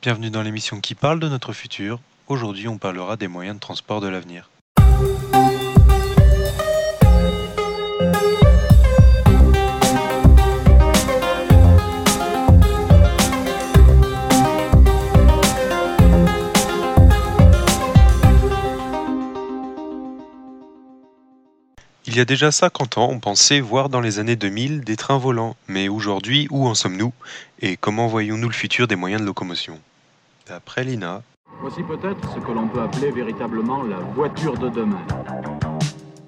Bienvenue dans l'émission qui parle de notre futur. Aujourd'hui, on parlera des moyens de transport de l'avenir. Il y a déjà 50 ans, on pensait voir dans les années 2000 des trains volants. Mais aujourd'hui, où en sommes-nous? Et comment voyons-nous le futur des moyens de locomotion? D'après l'INA, Voici peut-être ce que l'on peut appeler véritablement la voiture de demain.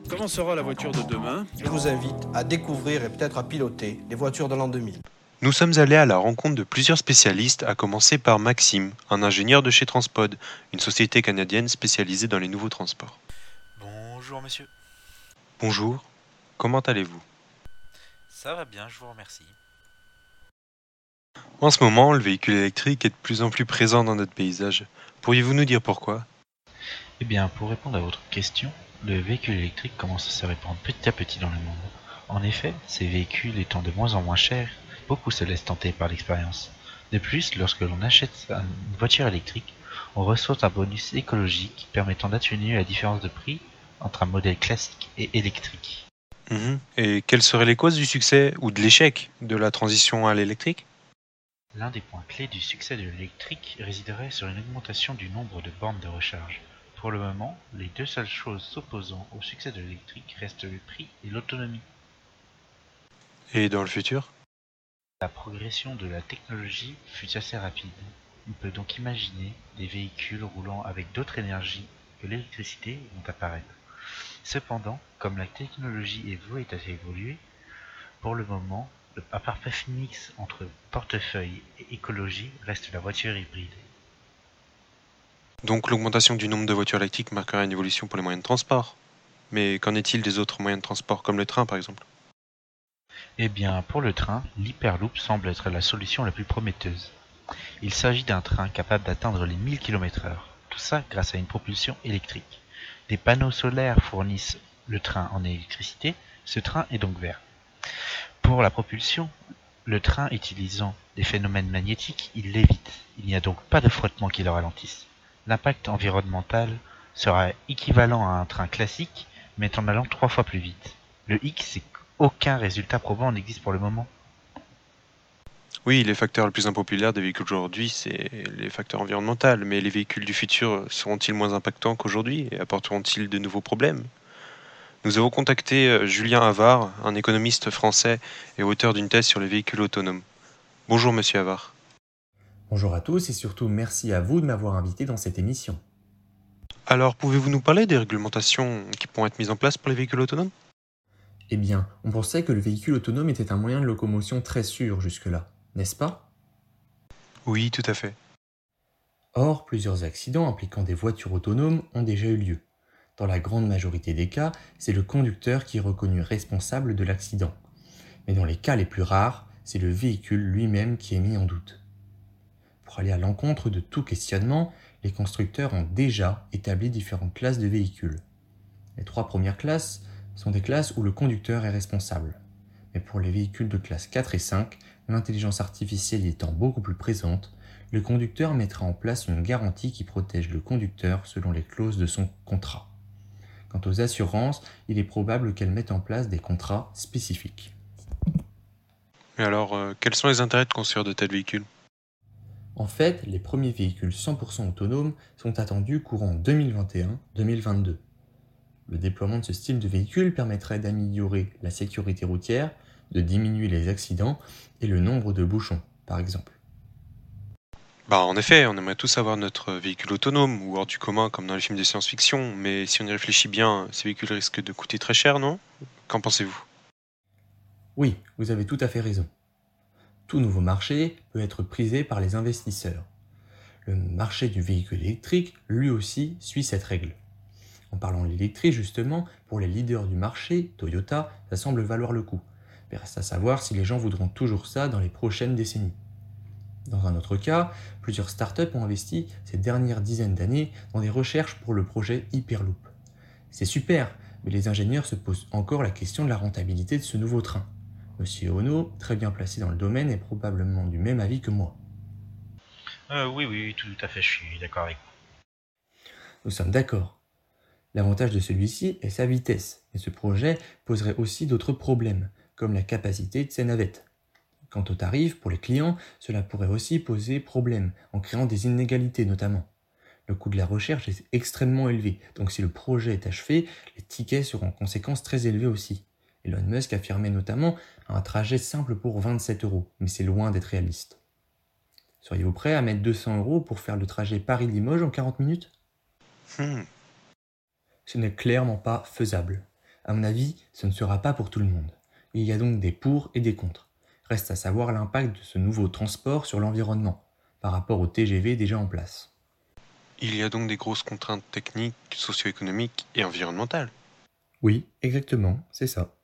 Comment sera la voiture de demain Je vous invite à découvrir et peut-être à piloter les voitures de l'an 2000. nous sommes allés à la rencontre de plusieurs spécialistes, à commencer par Maxime, un ingénieur de chez Transpod, une société canadienne spécialisée dans les nouveaux transports. Bonjour monsieur. Bonjour, comment allez-vous? Ça va bien, je vous remercie. En ce moment, le véhicule électrique est de plus en plus présent dans notre paysage. Pourriez-vous nous dire pourquoi? Eh bien, pour répondre à votre question, le véhicule électrique commence à se répandre petit à petit dans le monde. En effet, ces véhicules étant de moins en moins chers, beaucoup se laissent tenter par l'expérience. De plus, lorsque l'on achète une voiture électrique, on reçoit un bonus écologique permettant d'atténuer la différence de prix entre un modèle classique et électrique. Mhm. Et quelles seraient les causes du succès ou de l'échec de la transition à l'électrique? L'un des points clés du succès de l'électrique résiderait sur une augmentation du nombre de bornes de recharge. Pour le moment, les deux seules choses s'opposant au succès de l'électrique restent le prix et l'autonomie. Et dans le futur? La progression de la technologie fut assez rapide. On peut donc imaginer des véhicules roulant avec d'autres énergies que l'électricité vont apparaître. Cependant, comme la technologie est vouée à évoluer, pour le moment, le parfait mix entre portefeuille et écologie reste la voiture hybride. Donc l'augmentation du nombre de voitures électriques marquera une évolution pour les moyens de transport. Mais qu'en est-il des autres moyens de transport, comme le train par exemple? Eh bien, pour le train, l'Hyperloop semble être la solution la plus prometteuse. Il s'agit d'un train capable d'atteindre les 1000 km/h, tout ça grâce à une propulsion électrique. Des panneaux solaires fournissent le train en électricité, ce train est donc vert. Pour la propulsion, le train utilisant des phénomènes magnétiques, il lévite. Il n'y a donc pas de frottement qui le ralentisse. L'impact environnemental sera équivalent à un train classique, mais en allant trois fois plus vite. Le X, c'est qu'aucun résultat probant n'existe pour le moment. Oui, les facteurs les plus impopulaires des véhicules aujourd'hui, c'est les facteurs environnementaux. Mais les véhicules du futur seront-ils moins impactants qu'aujourd'hui? Et apporteront-ils de nouveaux problèmes? Nous avons contacté euh, Julien Havard, un économiste français et auteur d'une thèse sur les véhicules autonomes. Bonjour monsieur Havard. Bonjour à tous et surtout merci à vous de m'avoir invité dans cette émission. Alors, pouvez-vous nous parler des réglementations qui pourront être mises en place pour les véhicules autonomes? Eh bien, on pensait que le véhicule autonome était un moyen de locomotion très sûr jusque-là, n'est-ce pas? Oui, tout à fait. Or, plusieurs accidents impliquant des voitures autonomes ont déjà eu lieu. Dans la grande majorité des cas, c'est le conducteur qui est reconnu responsable de l'accident. Mais dans les cas les plus rares, c'est le véhicule lui-même qui est mis en doute. Pour aller à l'encontre de tout questionnement, les constructeurs ont déjà établi différentes classes de véhicules. Les trois premières classes sont des classes où le conducteur est responsable. Mais pour les véhicules de classe 4 et 5, l'intelligence artificielle étant beaucoup plus présente, le conducteur mettra en place une garantie qui protège le conducteur selon les clauses de son contrat. Quant aux assurances, il est probable qu'elles mettent en place des contrats spécifiques. Mais alors, euh, quels sont les intérêts de construire de tels véhicules? En fait, les premiers véhicules 100% autonomes sont attendus courant 2021-2022. Le déploiement de ce style de véhicule permettrait d'améliorer la sécurité routière, de diminuer les accidents et le nombre de bouchons, par exemple. Bah, en effet, on aimerait tous avoir notre véhicule autonome ou hors du commun comme dans les films de science-fiction, mais si on y réfléchit bien, ces véhicules risquent de coûter très cher, non? Qu'en pensez-vous? Oui, vous avez tout à fait raison. Tout nouveau marché peut être prisé par les investisseurs. Le marché du véhicule électrique, lui aussi, suit cette règle. En parlant de l'électrique, justement, pour les leaders du marché, Toyota, ça semble valoir le coup. Reste à savoir si les gens voudront toujours ça dans les prochaines décennies. Dans un autre cas, plusieurs startups ont investi ces dernières dizaines d'années dans des recherches pour le projet Hyperloop. C'est super, mais les ingénieurs se posent encore la question de la rentabilité de ce nouveau train. Monsieur Ono, très bien placé dans le domaine, est probablement du même avis que moi. Euh, oui, oui, oui, tout à fait, je suis d'accord avec vous. Nous sommes d'accord. L'avantage de celui-ci est sa vitesse, mais ce projet poserait aussi d'autres problèmes, comme la capacité de ses navettes. Quant au tarif, pour les clients, cela pourrait aussi poser problème, en créant des inégalités notamment. Le coût de la recherche est extrêmement élevé, donc si le projet est achevé, les tickets seront en conséquence très élevés aussi. Elon Musk affirmait notamment un trajet simple pour 27 euros, mais c'est loin d'être réaliste. Seriez-vous prêt à mettre 200 euros pour faire le trajet Paris-Limoges en 40 minutes? Hmm. Ce n'est clairement pas faisable. À mon avis, ce ne sera pas pour tout le monde. Il y a donc des pour et des contre. Reste à savoir l'impact de ce nouveau transport sur l'environnement par rapport au TGV déjà en place. Il y a donc des grosses contraintes techniques, socio-économiques et environnementales. Oui, exactement, c'est ça.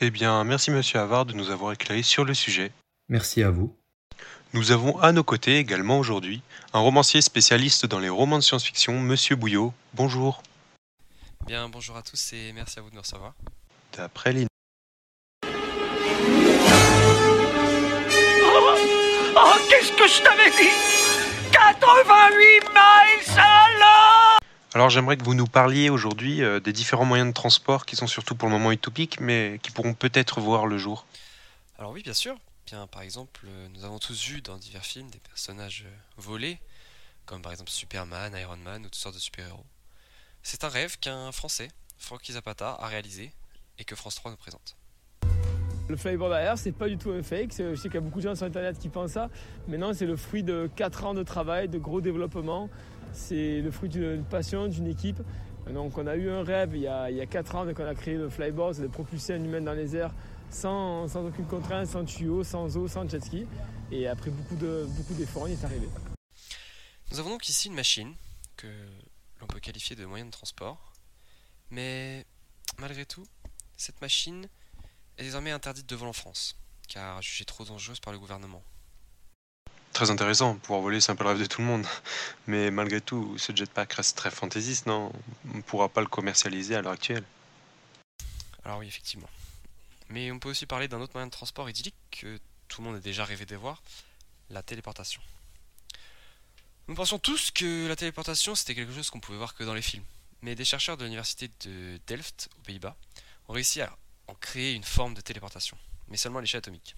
Eh bien, merci Monsieur Havard de nous avoir éclairé sur le sujet. Merci à vous. Nous avons à nos côtés également aujourd'hui un romancier spécialiste dans les romans de science-fiction, Monsieur Bouillot. Bonjour. Bien, bonjour à tous et merci à vous de me recevoir. D'après que je t'avais dit 88 miles à l'heure Alors j'aimerais que vous nous parliez aujourd'hui euh, des différents moyens de transport qui sont surtout pour le moment utopiques, mais qui pourront peut-être voir le jour. Alors oui, bien sûr. Bien, par exemple, euh, nous avons tous vu dans divers films des personnages euh, volés, comme par exemple Superman, Iron Man ou toutes sortes de super-héros. C'est un rêve qu'un Français, Francky Zapata, a réalisé et que France 3 nous présente. Le flyboard air, c'est pas du tout un fake. Je sais qu'il y a beaucoup de gens sur internet qui pensent ça. Mais non, c'est le fruit de 4 ans de travail, de gros développement. C'est le fruit d'une passion, d'une équipe. Donc on a eu un rêve il y a, il y a 4 ans, donc on a créé le flyboard, c'est de propulser un humain dans les airs sans, aucune contrainte, sans tuyau, sans eau, sans jet ski. Et après beaucoup de beaucoup d'efforts, on y est arrivé. Nous avons donc ici une machine que l'on peut qualifier de moyen de transport. Mais malgré tout, cette machine est désormais interdite de vol en France, car jugée trop dangereuse par le gouvernement. Très intéressant, pouvoir voler c'est un peu le rêve de tout le monde. Mais malgré tout, ce jetpack reste très fantaisiste, non? On ne pourra pas le commercialiser à l'heure actuelle. Alors oui, effectivement. Mais on peut aussi parler d'un autre moyen de transport idyllique que tout le monde a déjà rêvé de voir, la téléportation. Nous pensions tous que la téléportation c'était quelque chose qu'on pouvait voir que dans les films. Mais des chercheurs de l'université de Delft, aux Pays-Bas, ont réussi à en créer une forme de téléportation, mais seulement à l'échelle atomique.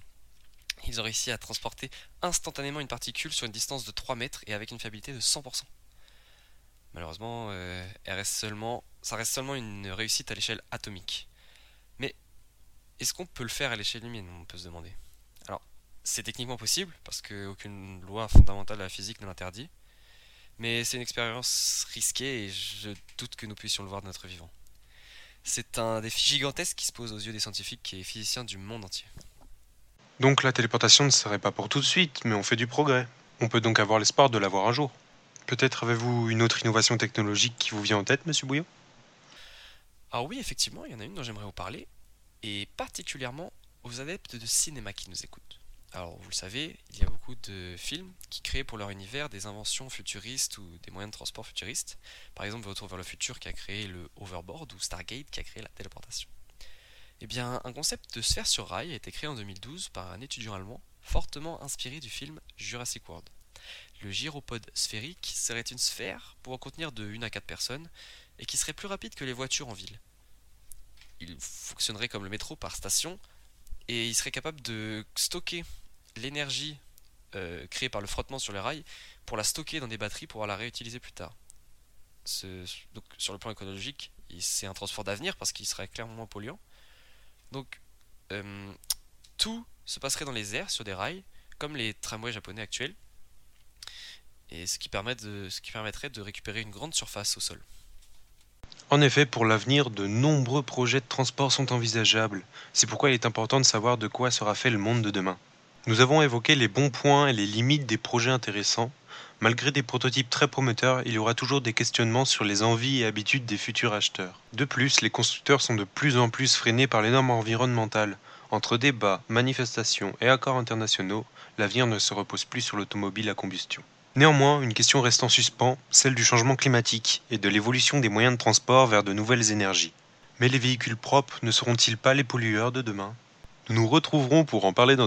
Ils ont réussi à transporter instantanément une particule sur une distance de 3 mètres et avec une fiabilité de 100%. Malheureusement, euh, ça reste seulement une réussite à l'échelle atomique. Mais est-ce qu'on peut le faire à l'échelle humaine? On peut se demander. Alors, c'est techniquement possible, parce qu'aucune loi fondamentale de la physique ne l'interdit. Mais c'est une expérience risquée et je doute que nous puissions le voir de notre vivant. C'est un défi gigantesque qui se pose aux yeux des scientifiques et physiciens du monde entier. Donc la téléportation ne serait pas pour tout de suite, mais on fait du progrès. On peut donc avoir l'espoir de l'avoir un jour. Peut-être avez-vous une autre innovation technologique qui vous vient en tête, monsieur Bouillot Alors oui, effectivement, il y en a une dont j'aimerais vous parler, et particulièrement aux adeptes de cinéma qui nous écoutent. Alors vous le savez, il y a beaucoup de films qui créent pour leur univers des inventions futuristes ou des moyens de transport futuristes. Par exemple, Retour vers le futur qui a créé le hoverboard ou Stargate qui a créé la téléportation. Eh bien, un concept de sphère sur rail a été créé en 2012 par un étudiant allemand fortement inspiré du film Jurassic World. Le gyropode sphérique serait une sphère pouvant contenir de 1 à 4 personnes et qui serait plus rapide que les voitures en ville. Il fonctionnerait comme le métro par station et il serait capable de stocker l'énergie euh, créée par le frottement sur les rails pour la stocker dans des batteries pour la réutiliser plus tard. Donc, sur le plan écologique, c'est un transport d'avenir parce qu'il serait clairement moins polluant. Donc, euh, tout se passerait dans les airs sur des rails, comme les tramways japonais actuels, et ce qui permettrait de récupérer une grande surface au sol. En effet, pour l'avenir, de nombreux projets de transport sont envisageables. C'est pourquoi il est important de savoir de quoi sera fait le monde de demain. Nous avons évoqué les bons points et les limites des projets intéressants. Malgré des prototypes très prometteurs, il y aura toujours des questionnements sur les envies et habitudes des futurs acheteurs. De plus, les constructeurs sont de plus en plus freinés par les normes environnementales. Entre débats, manifestations et accords internationaux, l'avenir ne se repose plus sur l'automobile à combustion. Néanmoins, une question reste en suspens, celle du changement climatique et de l'évolution des moyens de transport vers de nouvelles énergies. Mais les véhicules propres ne seront-ils pas les pollueurs de demain? Nous nous retrouverons pour en parler dans